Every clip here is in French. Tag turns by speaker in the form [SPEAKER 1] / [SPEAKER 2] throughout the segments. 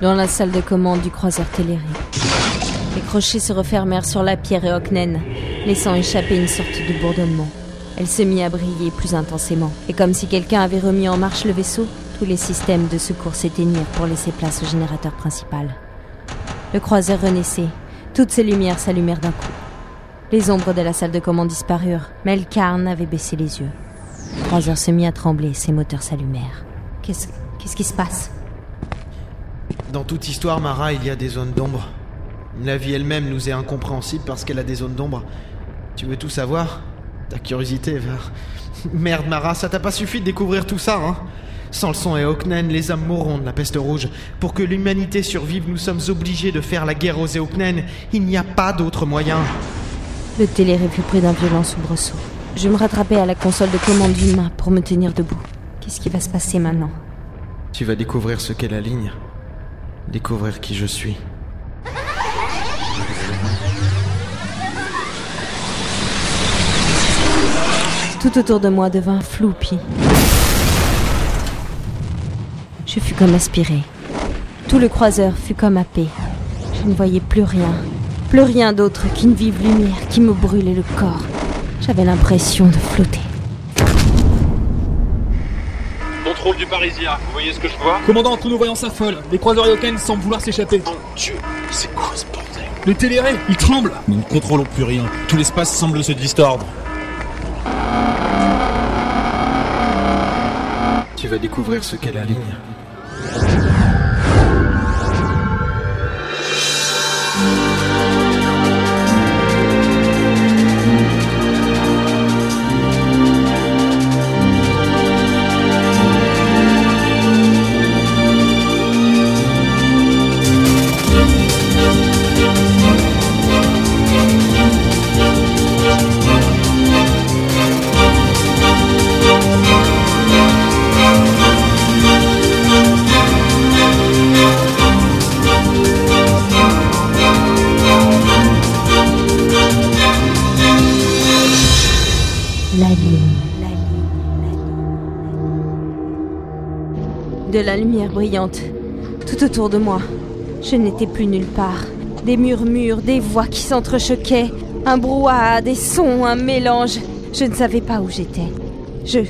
[SPEAKER 1] dans la salle de commande du croiseur Téléry. Les crochets se refermèrent sur la pierre et Hocknen, laissant échapper une sorte de bourdonnement. Elle se mit à briller plus intensément, et comme si quelqu'un avait remis en marche le vaisseau, tous les systèmes de secours s'éteignirent pour laisser place au générateur principal. Le croiseur renaissait, toutes ses lumières s'allumèrent d'un coup. Les ombres de la salle de commande disparurent, mais Elkarn avait baissé les yeux. Le croiseur se mit à trembler, ses moteurs s'allumèrent. Qu'est-ce qu'est-ce qui se passe?
[SPEAKER 2] Dans toute histoire, Mara, il y a des zones d'ombre. La vie elle-même nous est incompréhensible parce qu'elle a des zones d'ombre. Tu veux tout savoir? Ta curiosité va... Merde, Mara, ça t'a pas suffi de découvrir tout ça, hein? Sans le son et Oknen, les hommes mourront de la peste rouge. Pour que l'humanité survive, nous sommes obligés de faire la guerre aux Eoknen. Il n'y a pas d'autre moyen.
[SPEAKER 1] Le téléré fut pris d'un violent soubresaut. Je me rattrapais à la console de commande d'une main pour me tenir debout. Qu'est-ce qui va se passer maintenant?
[SPEAKER 2] Tu vas découvrir ce qu'est la ligne. Découvrir qui je suis.
[SPEAKER 1] Tout autour de moi devint flou puis. Je fus comme aspiré. Tout le croiseur fut comme happé. Je ne voyais plus rien. Plus rien d'autre qu'une vive lumière qui me brûlait le corps. J'avais l'impression de flotter.
[SPEAKER 3] Contrôle du Parisien, vous voyez ce que je vois
[SPEAKER 4] Commandant, tous nos voyants s'affolent. Les croiseurs Yoken semblent vouloir s'échapper.
[SPEAKER 3] Mon Dieu, c'est quoi ce bordel?
[SPEAKER 4] Le téléré, il tremble
[SPEAKER 5] Nous ne contrôlons plus rien. Tout l'espace semble se distordre.
[SPEAKER 2] Tu vas découvrir ce qu'est la ligne.
[SPEAKER 1] La De la lumière brillante, tout autour de moi. Je n'étais plus nulle part. Des murmures, des voix qui s'entrechoquaient, un brouhaha, des sons, un mélange. Je ne savais pas où j'étais. Je.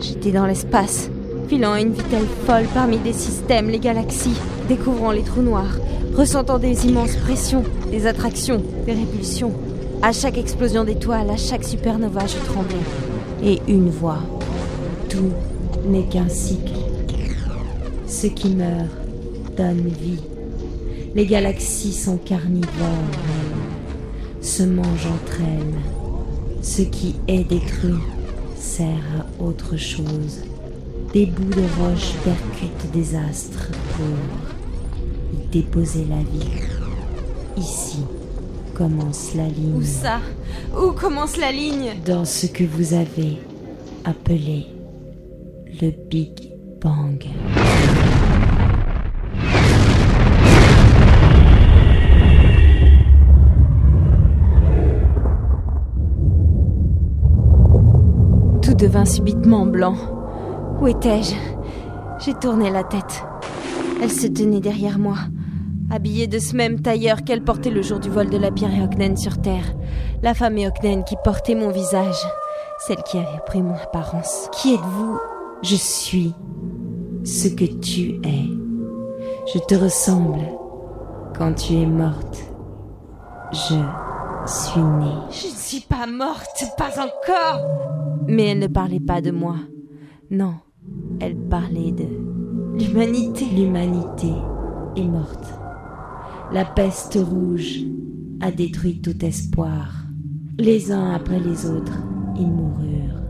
[SPEAKER 1] J'étais dans l'espace, filant à une vitesse folle parmi des systèmes, les galaxies, découvrant les trous noirs, ressentant des immenses pressions, des attractions, des répulsions. À chaque explosion d'étoiles, à chaque supernova, je tremblais. Et une voix. Tout n'est qu'un cycle. Ce qui meurt donne vie. Les galaxies sont carnivores, se mangent entre elles. Ce qui est détruit sert à autre chose. Des bouts de roche percutent des astres pour déposer la vie. Ici commence la ligne.
[SPEAKER 6] Où ça? Où commence la ligne?
[SPEAKER 1] Dans ce que vous avez appelé le Big Bang. Tout devint subitement blanc. Où étais-je? J'ai tourné la tête. Elle se tenait derrière moi, habillée de ce même tailleur qu'elle portait le jour du vol de la pierre Eoknen sur Terre. La femme Eoknen qui portait mon visage, celle qui avait pris mon apparence. Qui êtes-vous? Je suis ce que tu es. Je te ressemble. Quand tu es morte, je suis née.
[SPEAKER 6] Je ne suis pas morte, pas encore
[SPEAKER 1] Mais elle ne parlait pas de moi. Non, elle parlait de
[SPEAKER 6] L'humanité
[SPEAKER 1] l'humanité est morte. La peste rouge a détruit tout espoir. Les uns après les autres, ils moururent.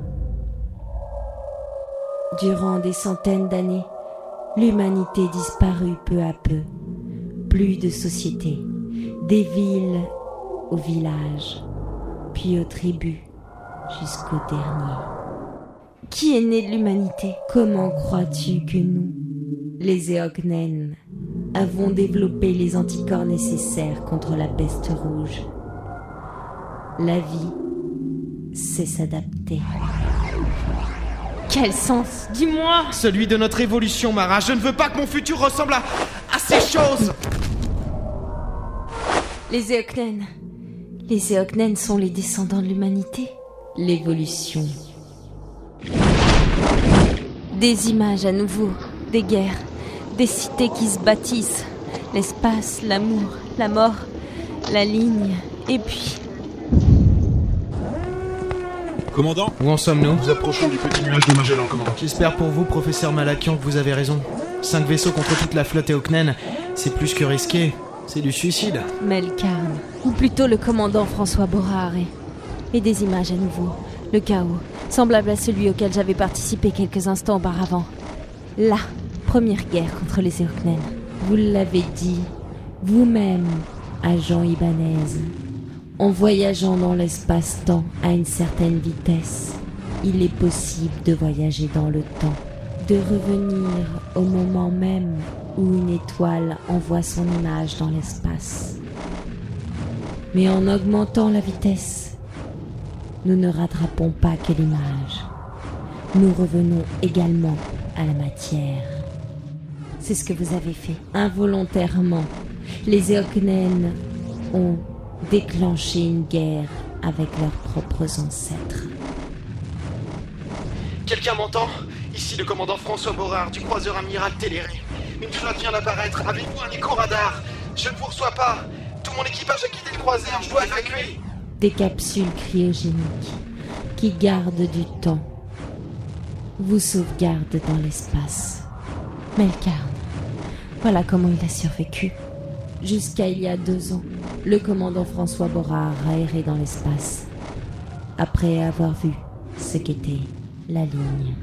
[SPEAKER 1] Durant des centaines d'années, l'humanité disparut peu à peu. Plus de sociétés, des villes aux villages, puis aux tribus, jusqu'au dernier.
[SPEAKER 6] Qui est né de l'humanité?
[SPEAKER 1] Comment crois-tu que nous, les Eoknen, avons développé les anticorps nécessaires contre la peste rouge La vie, c'est s'adapter.
[SPEAKER 6] Quel sens? Dis-moi
[SPEAKER 2] Celui de notre évolution, Mara. Je ne veux pas que mon futur ressemble à, à ces choses
[SPEAKER 6] Les Eoknen. Les Eoknen sont les descendants de l'humanité. L'évolution. Des images à nouveau, des guerres, des cités qui se bâtissent, l'espace, l'amour, la mort, la ligne, et puis
[SPEAKER 5] Commandant
[SPEAKER 2] Où en sommes-nous
[SPEAKER 7] Nous approchons du petit nuage de Magellan, commandant.
[SPEAKER 2] J'espère pour vous, professeur Malakian, que vous avez raison. Cinq vaisseaux contre toute la flotte Eoknen, c'est plus que risqué. C'est du suicide.
[SPEAKER 6] Melkarn, ou plutôt le commandant François Boraré. Et des images à nouveau, le chaos, semblable à celui auquel j'avais participé quelques instants auparavant. La première guerre contre les Eoknen. Vous l'avez dit, vous-même, agent Ibanez. En voyageant dans l'espace-temps à une certaine vitesse, il est possible de voyager dans le temps, de revenir au moment même où une étoile envoie son image dans l'espace. Mais en augmentant la vitesse, nous ne rattrapons pas que l'image. Nous revenons également à la matière. C'est ce que vous avez fait. Involontairement, les Eoknen ont déclenché une guerre avec leurs propres ancêtres.
[SPEAKER 2] Quelqu'un m'entend Ici le commandant François Borard du croiseur amiral Téléré. Une flotte vient d'apparaître. Avez-vous un écho radar Je ne vous reçois pas. Tout mon équipage a quitté le croiseur. Je dois évacuer.
[SPEAKER 6] Des capsules cryogéniques qui gardent du temps vous sauvegardent dans l'espace. Melkarn, voilà comment il a survécu. Jusqu'à il y a deux ans, le commandant François Borard a erré dans l'espace, après avoir vu ce qu'était la ligne.